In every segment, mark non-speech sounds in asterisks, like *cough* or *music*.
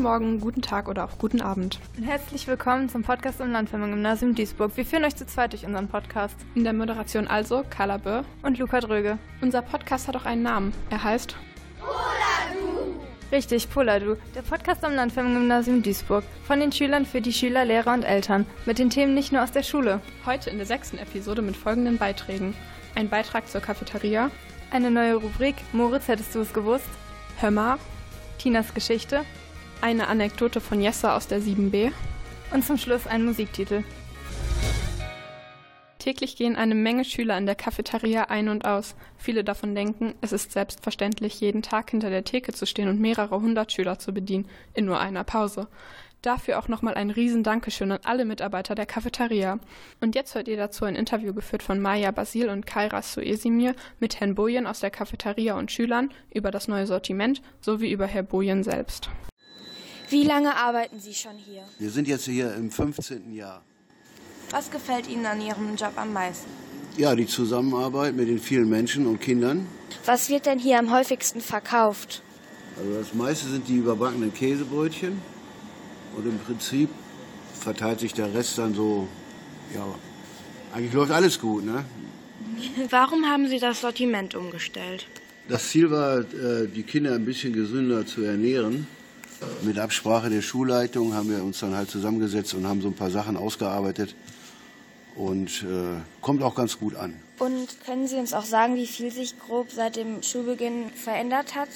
Guten Morgen, guten Tag oder auch guten Abend. Und herzlich willkommen zum Podcast im Landfirmen-Gymnasium Duisburg. Wir führen euch zu zweit durch unseren Podcast. In der Moderation also Carla Böhr und Luca Dröge. Unser Podcast hat auch einen Namen. Er heißt Poladu. Richtig, Poladu, der Podcast am Landfirmen-Gymnasium Duisburg. Von den Schülern für die Schüler, Lehrer und Eltern. Mit den Themen nicht nur aus der Schule. Heute in der sechsten Episode mit folgenden Beiträgen. Ein Beitrag zur Cafeteria. Eine neue Rubrik, Moritz, hättest du es gewusst? Hör mal. Tinas Geschichte. Eine Anekdote von Jessa aus der 7b. Und zum Schluss ein Musiktitel. Täglich gehen eine Menge Schüler in der Cafeteria ein und aus. Viele davon denken, es ist selbstverständlich, jeden Tag hinter der Theke zu stehen und mehrere hundert Schüler zu bedienen, in nur einer Pause. Dafür auch nochmal ein riesen Dankeschön an alle Mitarbeiter der Cafeteria. Und jetzt hört ihr dazu ein Interview geführt von Maya Basil und Kaira Suesimir mit Herrn Bojen aus der Cafeteria und Schülern über das neue Sortiment sowie über Herr Bojen selbst. Wie lange arbeiten Sie schon hier? Wir sind jetzt hier im 15. Jahr. Was gefällt Ihnen an Ihrem Job am meisten? Ja, die Zusammenarbeit mit den vielen Menschen und Kindern. Was wird denn hier am häufigsten verkauft? Also das meiste sind die überbackenen Käsebrötchen. Und im Prinzip verteilt sich der Rest dann so, ja, eigentlich läuft alles gut, ne? *laughs* Warum haben Sie das Sortiment umgestellt? Das Ziel war, äh, die Kinder ein bisschen gesünder zu ernähren. Mit Absprache der Schulleitung haben wir uns dann halt zusammengesetzt und haben so ein paar Sachen ausgearbeitet. Und äh, kommt auch ganz gut an. Und können Sie uns auch sagen, wie viel sich grob seit dem Schulbeginn verändert hat?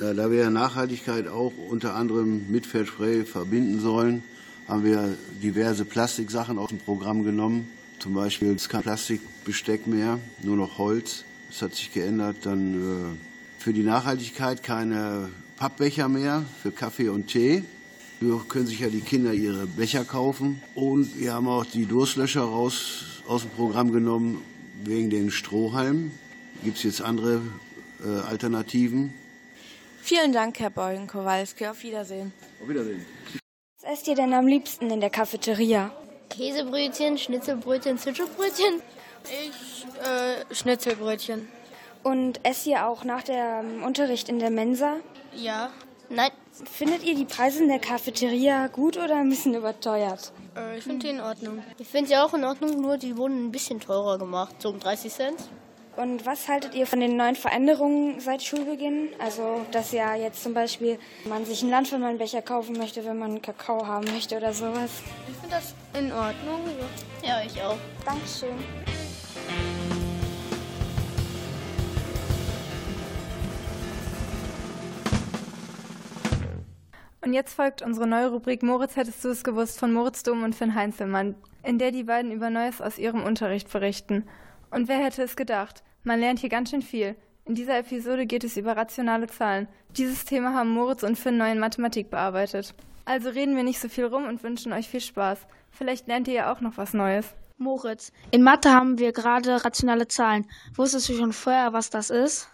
Ja, da wir Nachhaltigkeit auch unter anderem mit Fairspray verbinden sollen, haben wir diverse Plastiksachen aus dem Programm genommen. Zum Beispiel ist kein Plastikbesteck mehr, nur noch Holz. Das hat sich geändert. Dann äh, für die Nachhaltigkeit keine Pappbecher mehr für Kaffee und Tee. Hier können sich ja die Kinder ihre Becher kaufen. Und wir haben auch die Durstlöscher raus aus dem Programm genommen wegen den Strohhalmen. Gibt es jetzt andere äh, Alternativen. Vielen Dank, Herr Beugen-Kowalski. Auf Wiedersehen. Auf Wiedersehen. Was esst ihr denn am liebsten in der Cafeteria? Käsebrötchen, Schnitzelbrötchen, Zwischenbrötchen. Ich äh, Schnitzelbrötchen. Und esst ihr auch nach dem Unterricht in der Mensa? Ja. Nein. Findet ihr die Preise in der Cafeteria gut oder ein bisschen überteuert? Äh, ich finde die in Ordnung. Ich finde sie auch in Ordnung, nur die wurden ein bisschen teurer gemacht, so um 30 Cent. Und was haltet ihr von den neuen Veränderungen seit Schulbeginn? Also, dass ja jetzt zum Beispiel man sich einen Landvermannbecher kaufen möchte, wenn man Kakao haben möchte oder sowas. Ich finde das in Ordnung. Ja, ich auch. Dankeschön. Und jetzt folgt unsere neue Rubrik Moritz hättest du es gewusst von Moritz Dom und Finn Heinzelmann, in der die beiden über Neues aus ihrem Unterricht berichten. Und wer hätte es gedacht? Man lernt hier ganz schön viel. In dieser Episode geht es über rationale Zahlen. Dieses Thema haben Moritz und Finn neu in Mathematik bearbeitet. Also reden wir nicht so viel rum und wünschen euch viel Spaß. Vielleicht lernt ihr ja auch noch was Neues. Moritz, in Mathe haben wir gerade rationale Zahlen. Wusstest du schon vorher, was das ist?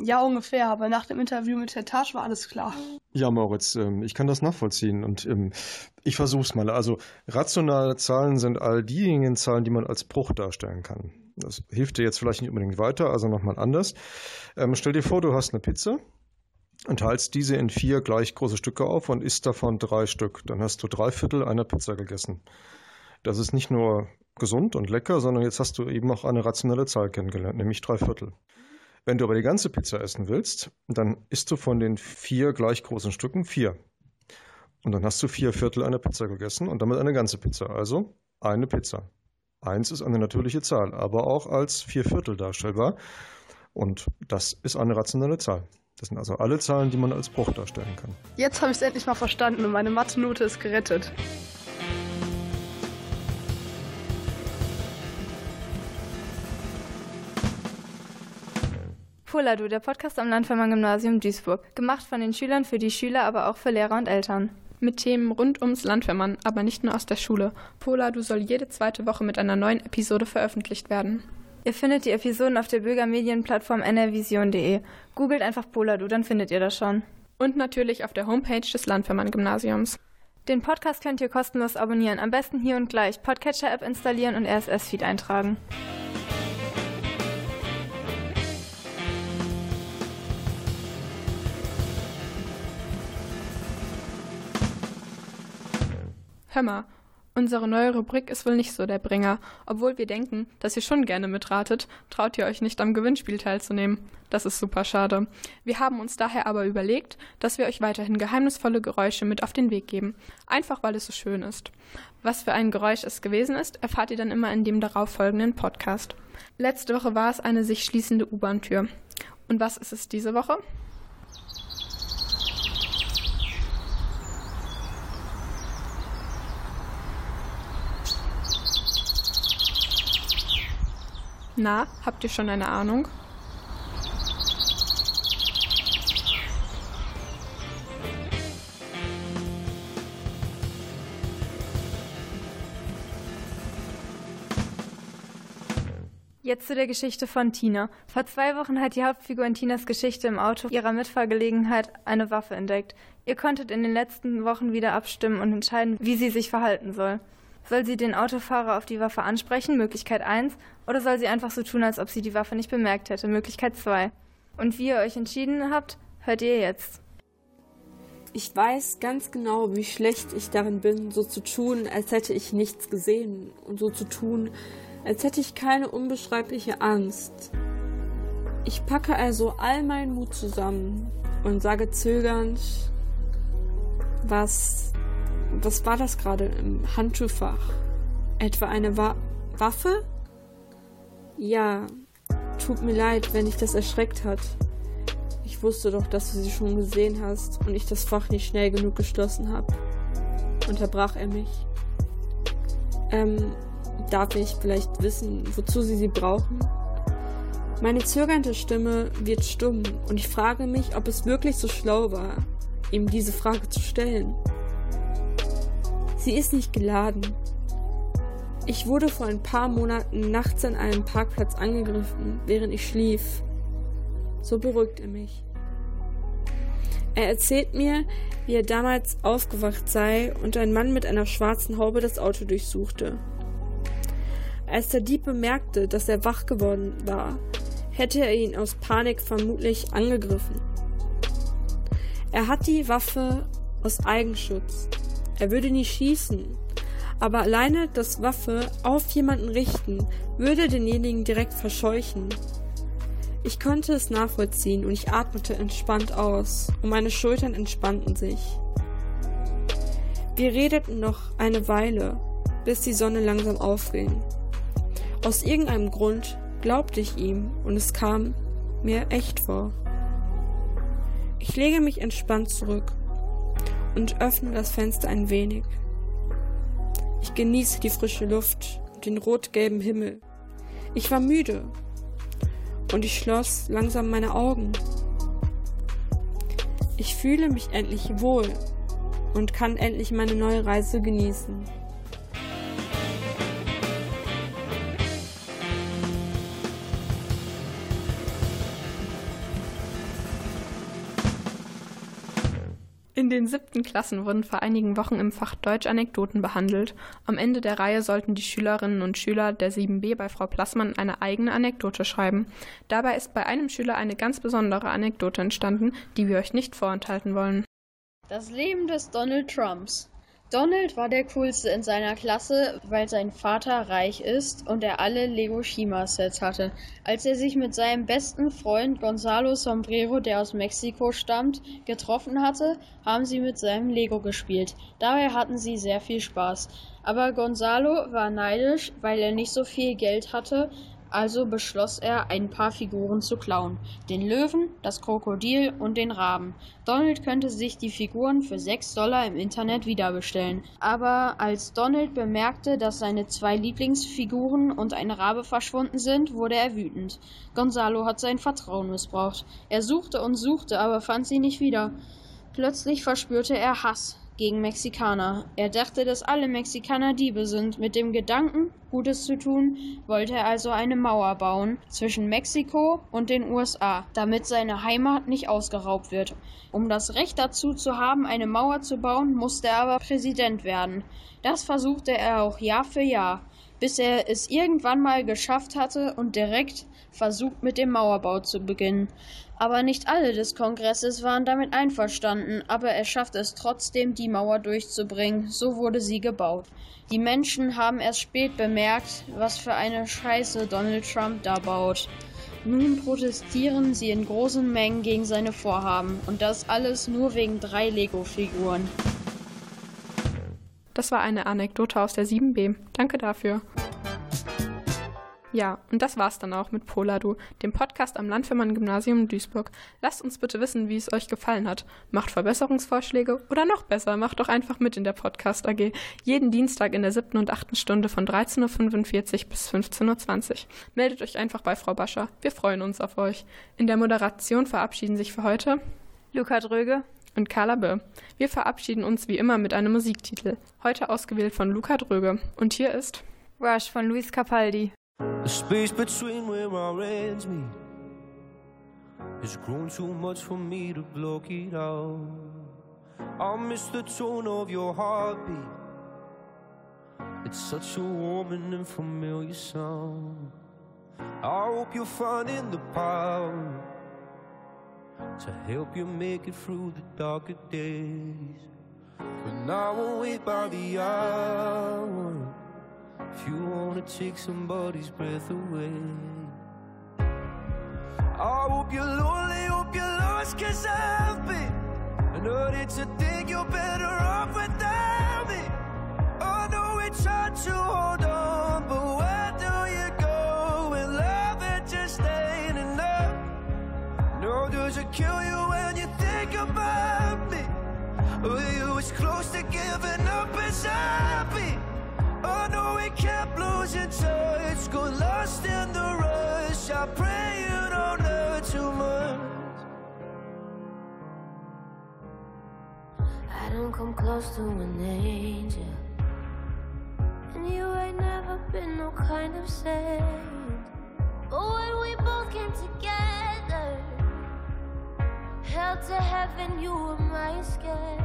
Ja, ungefähr, aber nach dem Interview mit Herrn Tasch war alles klar. Ja, Moritz, ähm, ich kann das nachvollziehen und ähm, ich versuch's mal. Also rationale Zahlen sind all diejenigen Zahlen, die man als Bruch darstellen kann. Das hilft dir jetzt vielleicht nicht unbedingt weiter, also nochmal anders. Ähm, stell dir vor, du hast eine Pizza und teilst diese in vier gleich große Stücke auf und isst davon drei Stück. Dann hast du drei Viertel einer Pizza gegessen. Das ist nicht nur gesund und lecker, sondern jetzt hast du eben auch eine rationale Zahl kennengelernt, nämlich drei Viertel. Wenn du aber die ganze Pizza essen willst, dann isst du von den vier gleich großen Stücken vier. Und dann hast du vier Viertel einer Pizza gegessen und damit eine ganze Pizza. Also eine Pizza. Eins ist eine natürliche Zahl, aber auch als vier Viertel darstellbar. Und das ist eine rationale Zahl. Das sind also alle Zahlen, die man als Bruch darstellen kann. Jetzt habe ich es endlich mal verstanden und meine Mathe-Note ist gerettet. Poladu, der Podcast am Landvermann-Gymnasium Duisburg. Gemacht von den Schülern für die Schüler, aber auch für Lehrer und Eltern. Mit Themen rund ums Landvermann, aber nicht nur aus der Schule. Poladu soll jede zweite Woche mit einer neuen Episode veröffentlicht werden. Ihr findet die Episoden auf der Bürgermedienplattform nrvision.de. Googelt einfach Poladu, dann findet ihr das schon. Und natürlich auf der Homepage des Landvermann-Gymnasiums. Den Podcast könnt ihr kostenlos abonnieren. Am besten hier und gleich Podcatcher-App installieren und RSS-Feed eintragen. Hör mal, Unsere neue Rubrik ist wohl nicht so der Bringer. Obwohl wir denken, dass ihr schon gerne mitratet, traut ihr euch nicht am Gewinnspiel teilzunehmen. Das ist super schade. Wir haben uns daher aber überlegt, dass wir euch weiterhin geheimnisvolle Geräusche mit auf den Weg geben. Einfach weil es so schön ist. Was für ein Geräusch es gewesen ist, erfahrt ihr dann immer in dem darauffolgenden Podcast. Letzte Woche war es eine sich schließende U-Bahn-Tür. Und was ist es diese Woche? Na, habt ihr schon eine Ahnung? Jetzt zu der Geschichte von Tina. Vor zwei Wochen hat die Hauptfigur in Tinas Geschichte im Auto ihrer Mitfahrgelegenheit eine Waffe entdeckt. Ihr konntet in den letzten Wochen wieder abstimmen und entscheiden, wie sie sich verhalten soll. Soll sie den Autofahrer auf die Waffe ansprechen, Möglichkeit 1, oder soll sie einfach so tun, als ob sie die Waffe nicht bemerkt hätte, Möglichkeit 2? Und wie ihr euch entschieden habt, hört ihr jetzt. Ich weiß ganz genau, wie schlecht ich darin bin, so zu tun, als hätte ich nichts gesehen und so zu tun, als hätte ich keine unbeschreibliche Angst. Ich packe also all meinen Mut zusammen und sage zögernd, was was war das gerade im Handschuhfach? Etwa eine Wa Waffe? Ja, tut mir leid, wenn dich das erschreckt hat. Ich wusste doch, dass du sie schon gesehen hast und ich das Fach nicht schnell genug geschlossen habe. Unterbrach er mich. Ähm, darf ich vielleicht wissen, wozu sie sie brauchen? Meine zögernde Stimme wird stumm und ich frage mich, ob es wirklich so schlau war, ihm diese Frage zu stellen. Sie ist nicht geladen. Ich wurde vor ein paar Monaten nachts an einem Parkplatz angegriffen, während ich schlief. So beruhigt er mich. Er erzählt mir, wie er damals aufgewacht sei und ein Mann mit einer schwarzen Haube das Auto durchsuchte. Als der Dieb bemerkte, dass er wach geworden war, hätte er ihn aus Panik vermutlich angegriffen. Er hat die Waffe aus Eigenschutz er würde nie schießen. Aber alleine das Waffe auf jemanden richten, würde denjenigen direkt verscheuchen. Ich konnte es nachvollziehen und ich atmete entspannt aus und meine Schultern entspannten sich. Wir redeten noch eine Weile, bis die Sonne langsam aufging. Aus irgendeinem Grund glaubte ich ihm und es kam mir echt vor. Ich lege mich entspannt zurück und öffne das Fenster ein wenig. Ich genieße die frische Luft und den rot-gelben Himmel. Ich war müde und ich schloss langsam meine Augen. Ich fühle mich endlich wohl und kann endlich meine neue Reise genießen. In den siebten Klassen wurden vor einigen Wochen im Fach Deutsch Anekdoten behandelt. Am Ende der Reihe sollten die Schülerinnen und Schüler der 7b bei Frau Plassmann eine eigene Anekdote schreiben. Dabei ist bei einem Schüler eine ganz besondere Anekdote entstanden, die wir euch nicht vorenthalten wollen. Das Leben des Donald Trumps. Donald war der coolste in seiner Klasse, weil sein Vater reich ist und er alle Lego Shima Sets hatte. Als er sich mit seinem besten Freund Gonzalo Sombrero, der aus Mexiko stammt, getroffen hatte, haben sie mit seinem Lego gespielt. Dabei hatten sie sehr viel Spaß. Aber Gonzalo war neidisch, weil er nicht so viel Geld hatte, also beschloss er, ein paar Figuren zu klauen. Den Löwen, das Krokodil und den Raben. Donald könnte sich die Figuren für 6 Dollar im Internet wiederbestellen. Aber als Donald bemerkte, dass seine zwei Lieblingsfiguren und ein Rabe verschwunden sind, wurde er wütend. Gonzalo hat sein Vertrauen missbraucht. Er suchte und suchte, aber fand sie nicht wieder. Plötzlich verspürte er Hass gegen Mexikaner. Er dachte, dass alle Mexikaner Diebe sind. Mit dem Gedanken, Gutes zu tun, wollte er also eine Mauer bauen zwischen Mexiko und den USA, damit seine Heimat nicht ausgeraubt wird. Um das Recht dazu zu haben, eine Mauer zu bauen, musste er aber Präsident werden. Das versuchte er auch Jahr für Jahr. bis er es irgendwann mal geschafft hatte und direkt versucht mit dem Mauerbau zu beginnen. Aber nicht alle des Kongresses waren damit einverstanden, aber er schaffte es trotzdem, die Mauer durchzubringen. So wurde sie gebaut. Die Menschen haben erst spät bemerkt, was für eine Scheiße Donald Trump da baut. Nun protestieren sie in großen Mengen gegen seine Vorhaben. Und das alles nur wegen drei Lego-Figuren. Das war eine Anekdote aus der 7b. Danke dafür. Ja, und das war's dann auch mit Poladu, dem Podcast am Landfirmann-Gymnasium in Duisburg. Lasst uns bitte wissen, wie es euch gefallen hat. Macht Verbesserungsvorschläge oder noch besser, macht doch einfach mit in der Podcast AG. Jeden Dienstag in der siebten und achten Stunde von 13.45 Uhr bis 15.20 Uhr. Meldet euch einfach bei Frau Bascher. Wir freuen uns auf euch. In der Moderation verabschieden sich für heute Luca Dröge und Carla Böll. Wir verabschieden uns wie immer mit einem Musiktitel. Heute ausgewählt von Luca Dröge. Und hier ist Rush von Luis Capaldi. The space between where our ends meet has grown too much for me to block it out. I miss the tone of your heartbeat. It's such a warm and familiar sound. I hope you're finding the power to help you make it through the darker days. But I won't wait by the hour. If you wanna take somebody's breath away. I hope you're lonely, hope you're lost Cause I've been I know it's a thing you're better off without me. I know we tried to hold on But where do you go when love it just ain't enough? No, does it kill you when you think about me. Were you as close to giving up as I've I we kept losing touch, got lost in the rush. I pray you don't hurt too much. I don't come close to an angel, and you ain't never been no kind of saint. But when we both came together, held to heaven, you were my escape.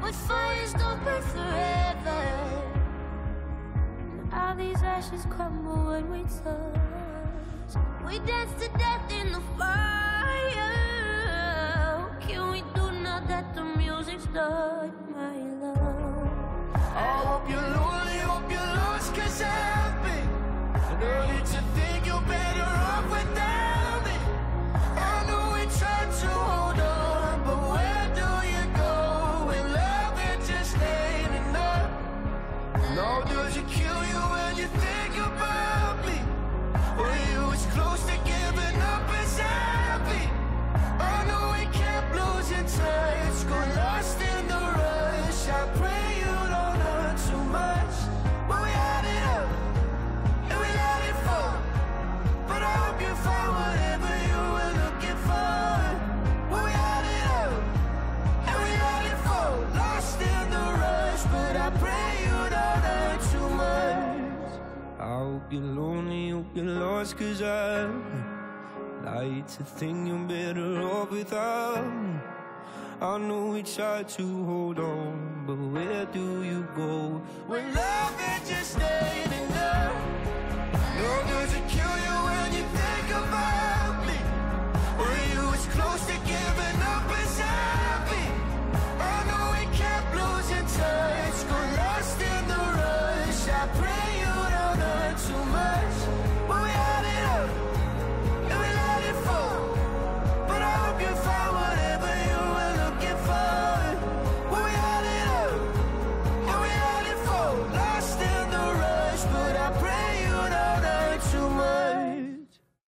But fires don't burn forever. All these ashes crumble when we touch. We dance to death in the fire. Can we do now that the music's done, my love? I hope you're lonely, hope you're lost, cause I've been. No, does it kill you when you think about You're lonely, hope you're lost, cause I like to think you're better off without me. I know we try to hold on, but where do you go when love it just ain't enough? No, does it kill you